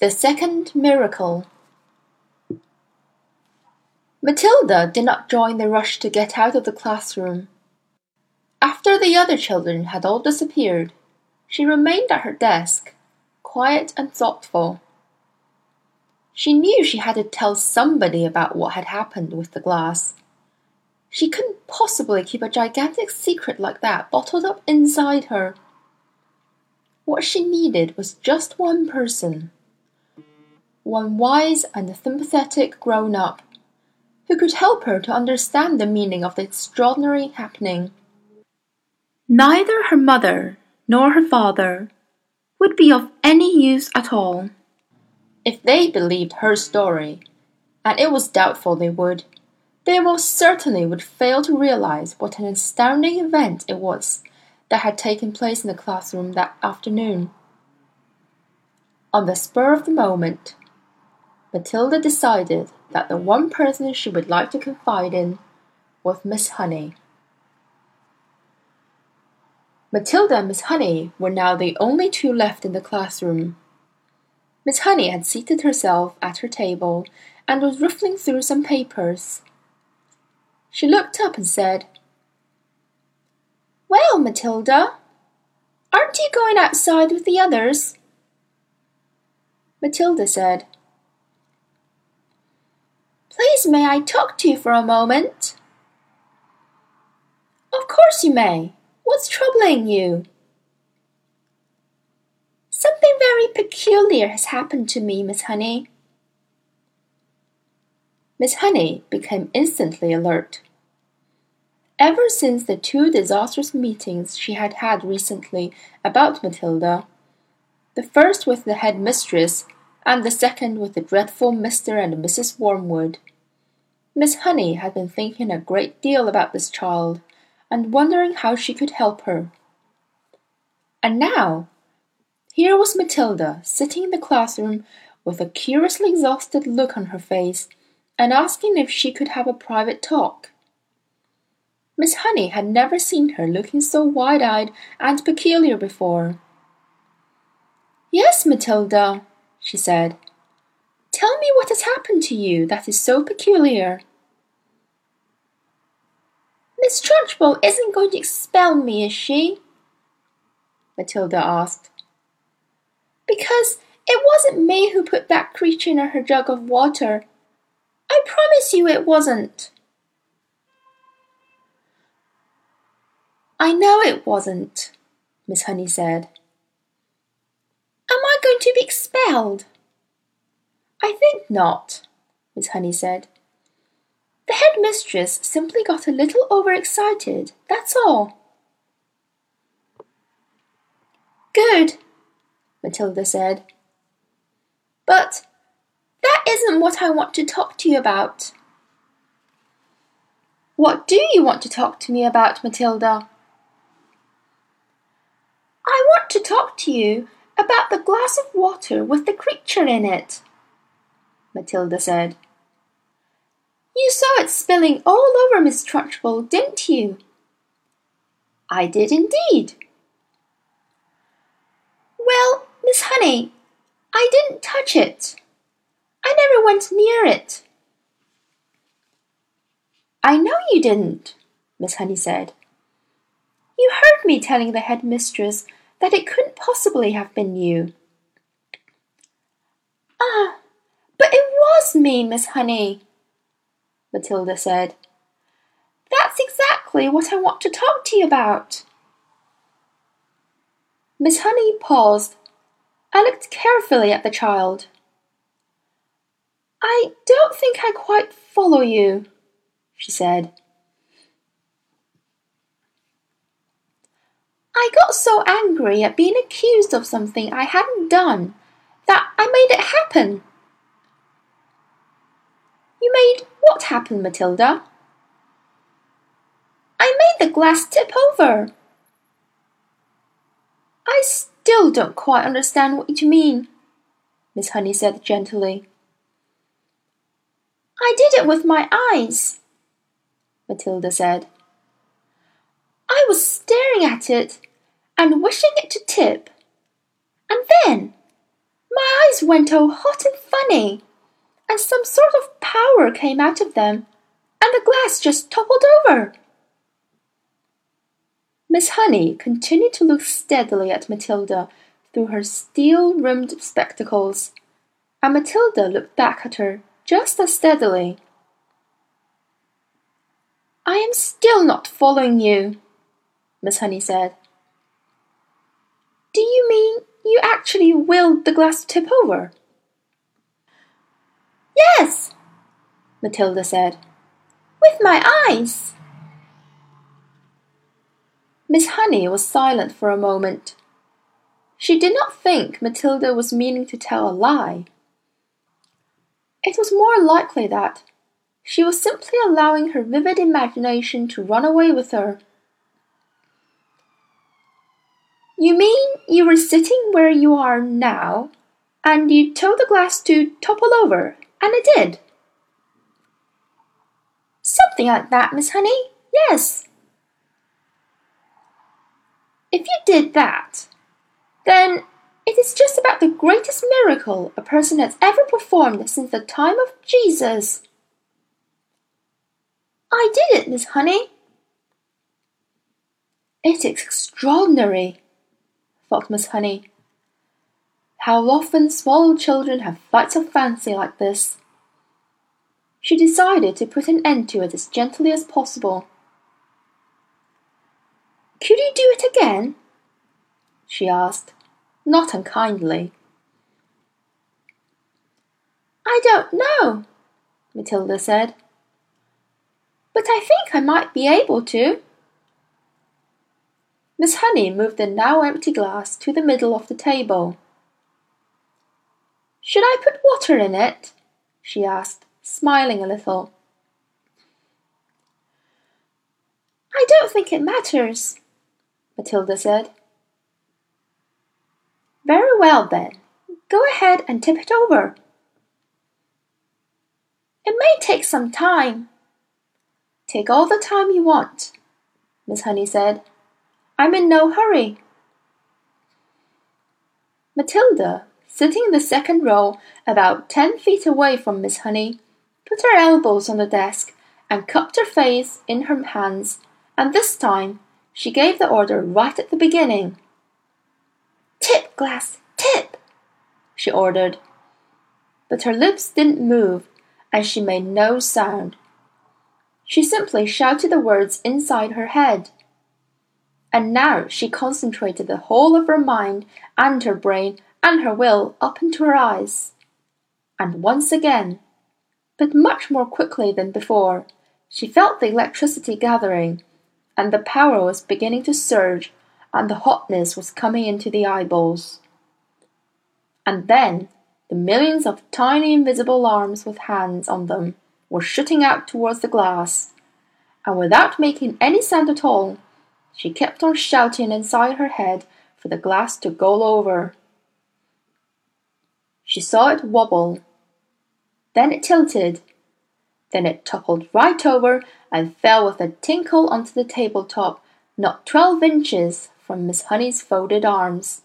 The Second Miracle Matilda did not join the rush to get out of the classroom. After the other children had all disappeared, she remained at her desk, quiet and thoughtful. She knew she had to tell somebody about what had happened with the glass. She couldn't possibly keep a gigantic secret like that bottled up inside her. What she needed was just one person one wise and sympathetic grown up, who could help her to understand the meaning of the extraordinary happening. Neither her mother nor her father would be of any use at all. If they believed her story, and it was doubtful they would, they most certainly would fail to realize what an astounding event it was that had taken place in the classroom that afternoon. On the spur of the moment, Matilda decided that the one person she would like to confide in was Miss Honey. Matilda and Miss Honey were now the only two left in the classroom. Miss Honey had seated herself at her table and was riffling through some papers. She looked up and said, Well, Matilda, aren't you going outside with the others? Matilda said, Please may I talk to you for a moment? Of course you may. What's troubling you? Something very peculiar has happened to me, Miss Honey. Miss Honey became instantly alert. Ever since the two disastrous meetings she had had recently about Matilda, the first with the head mistress and the second with the dreadful Mr. and Mrs. Wormwood. Miss Honey had been thinking a great deal about this child, and wondering how she could help her. And now, here was Matilda sitting in the classroom with a curiously exhausted look on her face, and asking if she could have a private talk. Miss Honey had never seen her looking so wide eyed and peculiar before. Yes, Matilda, she said. Tell me what has happened to you that is so peculiar. Miss Trunchbull isn't going to expel me, is she? Matilda asked. Because it wasn't me who put that creature in her jug of water. I promise you it wasn't. I know it wasn't, Miss Honey said. Am I going to be expelled? I think not, Miss Honey said. The headmistress simply got a little overexcited, that's all. Good, Matilda said. But that isn't what I want to talk to you about. What do you want to talk to me about, Matilda? I want to talk to you about the glass of water with the creature in it, Matilda said. You saw it spilling all over Miss Trunchbull, didn't you? I did indeed. Well, Miss Honey, I didn't touch it. I never went near it. I know you didn't, Miss Honey said. You heard me telling the head mistress that it couldn't possibly have been you. Ah, but it was me, Miss Honey, Matilda said. That's exactly what I want to talk to you about. Miss Honey paused I looked carefully at the child. I don't think I quite follow you, she said. I got so angry at being accused of something I hadn't done that I made it happen. You made what happen, Matilda? I made the glass tip over. I still don't quite understand what you mean, Miss Honey said gently. I did it with my eyes, Matilda said. I was staring at it and wishing it to tip. And then My eyes went all hot and funny, and some sort of power came out of them, and the glass just toppled over. Miss Honey continued to look steadily at Matilda through her steel rimmed spectacles, and Matilda looked back at her just as steadily. I am still not following you, Miss Honey said. Do you mean you actually willed the glass to tip over? Yes, Matilda said. With my eyes. Miss Honey was silent for a moment. She did not think Matilda was meaning to tell a lie. It was more likely that she was simply allowing her vivid imagination to run away with her. You mean you were sitting where you are now, and you told the glass to topple over, and it did? Something like that, Miss Honey. Yes. If you did that, then it is just about the greatest miracle a person has ever performed since the time of Jesus. I did it, Miss Honey. It is extraordinary, thought Miss Honey. How often small children have flights of fancy like this. She decided to put an end to it as gently as possible. Could you do it again? she asked, not unkindly. I don't know, Matilda said but I think I might be able to. Miss Honey moved the now empty glass to the middle of the table. Should I put water in it? she asked, smiling a little. I don't think it matters, Matilda said. Very well, then. Go ahead and tip it over. It may take some time, Take all the time you want, Miss Honey said. I'm in no hurry. Matilda, sitting in the second row about ten feet away from Miss Honey, put her elbows on the desk and cupped her face in her hands, and this time she gave the order right at the beginning. Tip, Glass, tip, she ordered. But her lips didn't move, and she made no sound. She simply shouted the words inside her head. And now she concentrated the whole of her mind and her brain and her will up into her eyes. And once again, but much more quickly than before, she felt the electricity gathering, and the power was beginning to surge, and the hotness was coming into the eyeballs. And then the millions of tiny invisible arms with hands on them were shooting out towards the glass, and without making any sound at all, she kept on shouting inside her head for the glass to go over. She saw it wobble. Then it tilted. Then it toppled right over and fell with a tinkle onto the tabletop, not twelve inches from Miss Honey's folded arms.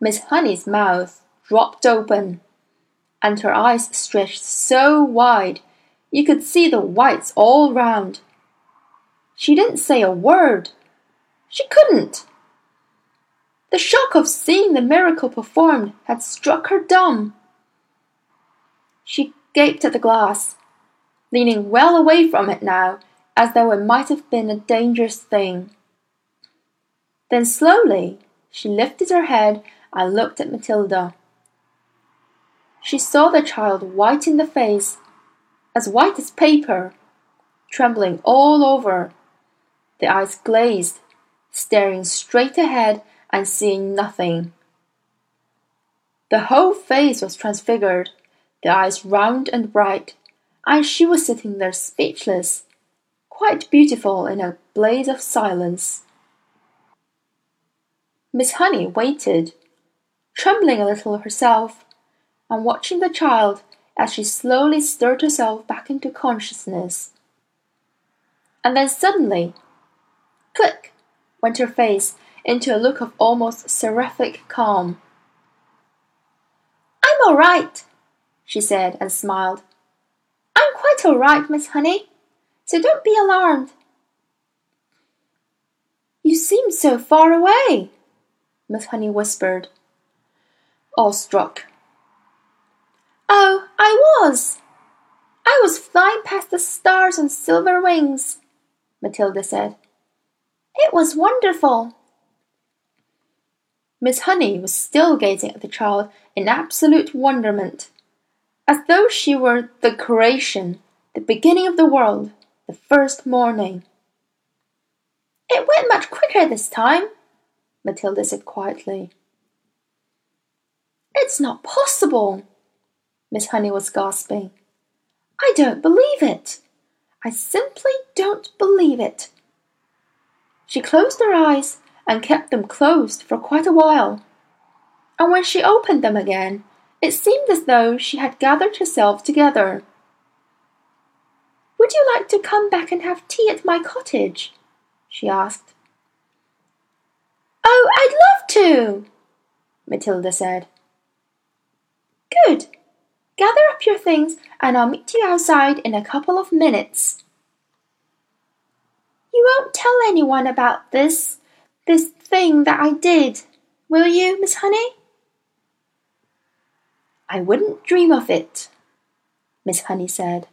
Miss Honey's mouth dropped open and her eyes stretched so wide you could see the whites all round. She didn't say a word. She couldn't. The shock of seeing the miracle performed had struck her dumb. She gaped at the glass, leaning well away from it now, as though it might have been a dangerous thing. Then slowly she lifted her head and looked at Matilda. She saw the child white in the face, as white as paper, trembling all over, the eyes glazed, staring straight ahead and seeing nothing. The whole face was transfigured, the eyes round and bright, and she was sitting there speechless, quite beautiful in a blaze of silence. Miss Honey waited, trembling a little herself, and watching the child as she slowly stirred herself back into consciousness. And then suddenly, click, went her face, into a look of almost seraphic calm. I'm all right, she said and smiled. I'm quite all right, Miss Honey, so don't be alarmed. You seem so far away, Miss Honey whispered, awestruck. Oh, I was. I was flying past the stars on silver wings, Matilda said. It was wonderful. Miss Honey was still gazing at the child in absolute wonderment, as though she were the creation, the beginning of the world, the first morning. It went much quicker this time, Matilda said quietly. It's not possible, Miss Honey was gasping. I don't believe it. I simply don't believe it. She closed her eyes and kept them closed for quite a while. And when she opened them again, it seemed as though she had gathered herself together. Would you like to come back and have tea at my cottage? she asked. Oh, I'd love to, Matilda said. Good. Gather up your things and I'll meet you outside in a couple of minutes. You won't tell anyone about this, this thing that I did, will you, Miss Honey? I wouldn't dream of it, Miss Honey said.